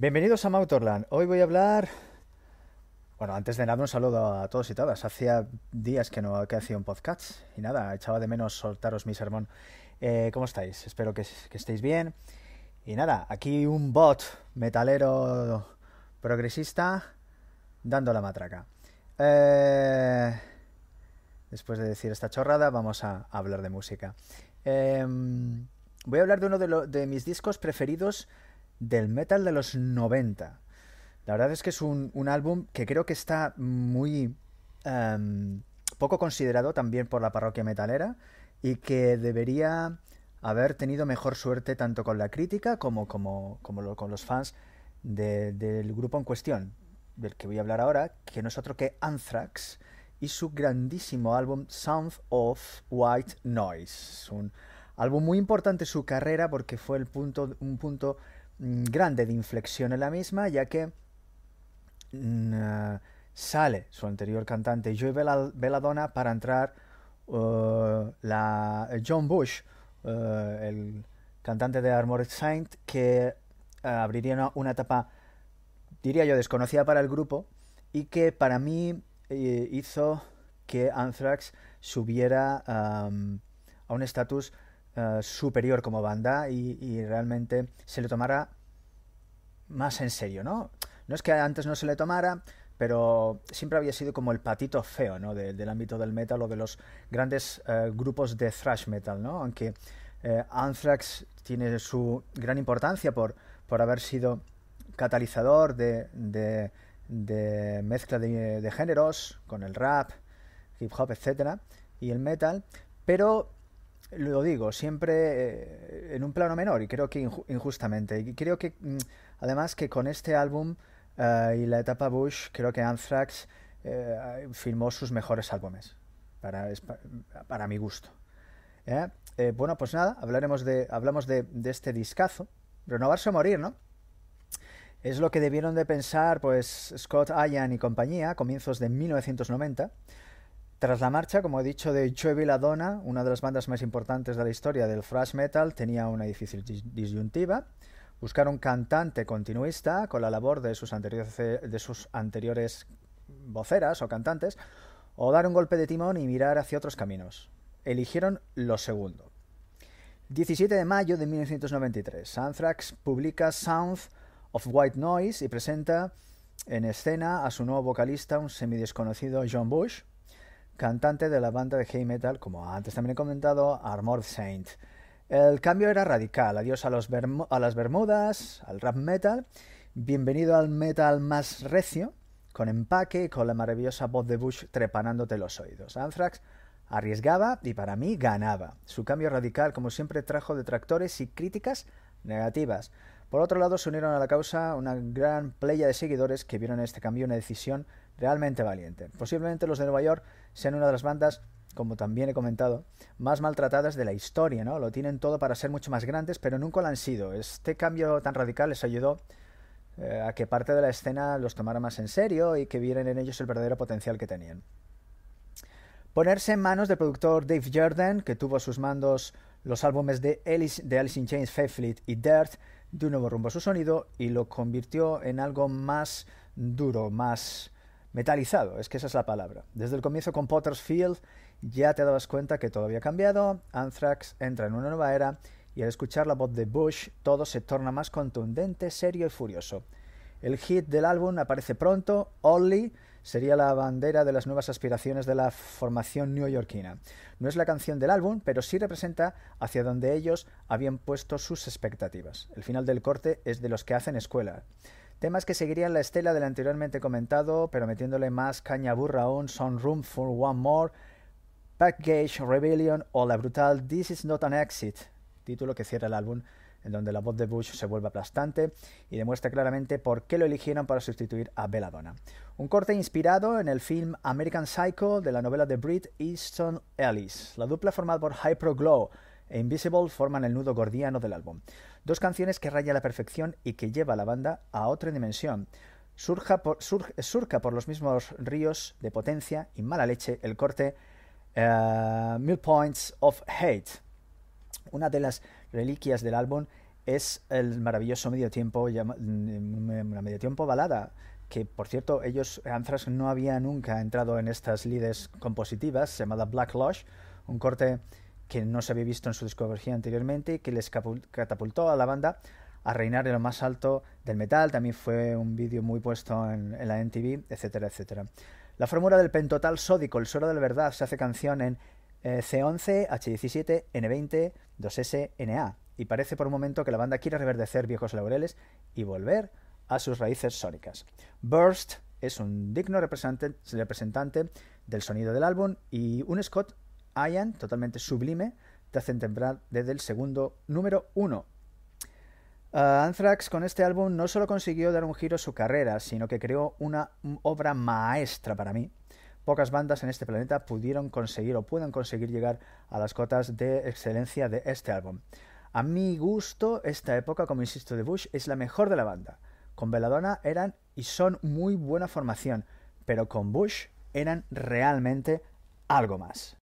Bienvenidos a Mautorland. Hoy voy a hablar. Bueno, antes de nada, un saludo a todos y todas. Hacía días que no que hacía un podcast y nada, echaba de menos soltaros mi sermón. Eh, ¿Cómo estáis? Espero que, estéis bien. Y nada, aquí un bot metalero progresista dando la matraca. Eh, después de decir esta chorrada, vamos a, hablar de música. Em, voy a hablar de uno de, mis discos preferidos del metal de los 90. La verdad es que es un, un álbum que creo que está muy um, poco considerado también por la parroquia metalera y que debería haber tenido mejor suerte tanto con la crítica como, como, como con los fans de, del grupo en cuestión, del que voy a hablar ahora, que no es otro que Anthrax y su grandísimo álbum Sound of White Noise. Un álbum muy importante en su carrera porque fue el punto, un punto grande de inflexión en la misma, ya que uh, sale su anterior cantante Joey Belladonna para entrar uh, la John Bush, uh, el cantante de Armored Saint, que abriría una, una, etapa, diría yo, desconocida para el grupo y que para mí eh, hizo que Anthrax subiera a un estatus uh, superior como banda y, y, realmente se le tomara más en serio, ¿no? No es que antes no se le tomara, pero siempre había sido como el patito feo, ¿no? De, del ámbito del metal o de los grandes uh, grupos de thrash metal, ¿no? Aunque uh, Anthrax tiene su gran importancia por, por haber sido catalizador de, de, mezcla de, de, géneros con el rap, hip hop, etcétera, y el metal, pero lo digo siempre eh, en un plano menor y creo que inju injustamente. Y creo que mm, además que con este álbum uh, y la etapa Bush, creo que Anthrax eh, filmó sus mejores álbumes, para, para mi gusto. ¿Eh? Eh, bueno, pues nada, hablaremos de, hablamos de, de este discazo, renovarse o morir, ¿no? Es lo que debieron de pensar pues Scott Ian y compañía a comienzos de 1990. Tras la marcha, como he dicho, de Joey Belladonna, una de las bandas más importantes de la historia del thrash metal, tenía una difícil disyuntiva. Buscar un cantante continuista con la labor de sus, anteriores, voceras o cantantes, o dar un golpe de timón y mirar hacia otros caminos. Eligieron lo segundo. 17 de mayo de 1993, Anthrax publica Sound of White Noise y presenta en escena a su nuevo vocalista, un semidesconocido John Bush, cantante de la banda de heavy metal, como antes también he comentado, Armored Saint. El cambio era radical, adiós a, los a las bermudas, al rap metal, bienvenido al metal más recio, con empaque y con la maravillosa voz de Bush trepanándote los oídos. Anthrax arriesgaba y para mí ganaba. Su cambio radical, como siempre, trajo detractores y críticas negativas. Por otro lado, se unieron a la causa una gran playa de seguidores que vieron en este cambio una decisión realmente valiente. Posiblemente los de Nueva York sean una de las bandas, como también he comentado, más maltratadas de la historia, ¿no? Lo tienen todo para ser mucho más grandes, pero nunca lo han sido. Este cambio tan radical les ayudó eh, a que parte de la escena los tomara más en serio y que vieran en ellos el verdadero potencial que tenían. Ponerse en manos del productor Dave Jordan, que tuvo a sus mandos los álbumes de Alice, de in Chains, Faithfully y Dirt, de un nuevo rumbo a su sonido y lo convirtió en algo más duro, más metalizado, es que esa es la palabra. Desde el comienzo con Potter's Field ya te dabas cuenta que todo había cambiado, Anthrax entra en una nueva era y al escuchar la voz de Bush todo se torna más contundente, serio y furioso. El hit del álbum aparece pronto, Only, sería la bandera de las nuevas aspiraciones de la formación neoyorquina. No es la canción del álbum, pero sí representa hacia donde ellos habían puesto sus expectativas. El final del corte es de los que hacen escuela. Temas que seguirían la estela del anteriormente comentado, pero metiéndole más caña burra aún, son Room for One More, Package Rebellion o la brutal This Is Not an Exit, título que cierra el álbum en donde la voz de Bush se vuelve aplastante y demuestra claramente por qué lo eligieron para sustituir a Belladonna. Un corte inspirado en el film American Psycho de la novela de Brit Easton Ellis. La dupla formada por Hyperglow e Invisible forman el nudo gordiano del álbum. Dos canciones que raya la perfección y que lleva a la banda a otra dimensión. Surja por, sur, surca por los mismos ríos de potencia y mala leche el corte uh, Mill Points of Hate, una de las reliquias del álbum es el maravilloso medio tiempo, una medio tiempo balada, que por cierto ellos, Anthrax no había nunca entrado en estas lides compositivas, llamada Black Lush, un corte que no se había visto en su discografía anteriormente y que les catapultó a la banda a reinar en lo más alto del metal. También fue un vídeo muy puesto en, la NTV, etcétera, etcétera. La fórmula del pentotal sódico, el suero de la verdad, se hace canción en eh, C11, H17, N20, 2S, NA. Y parece por un momento que la banda quiere reverdecer viejos laureles y volver a sus raíces sónicas. Burst es un digno representante del sonido del álbum y un Scott Ian totalmente sublime te hacen temblar desde el segundo número uno. Ah, Anthrax con este álbum no solo consiguió dar un giro a su carrera, sino que creó una obra maestra para mí. Pocas bandas en este planeta pudieron conseguir o pueden conseguir llegar a las cotas de excelencia de este álbum. A mi gusto, esta época, como insisto, de Bush es la mejor de la banda. Con Belladonna eran y son muy buena formación, pero con Bush eran realmente algo más.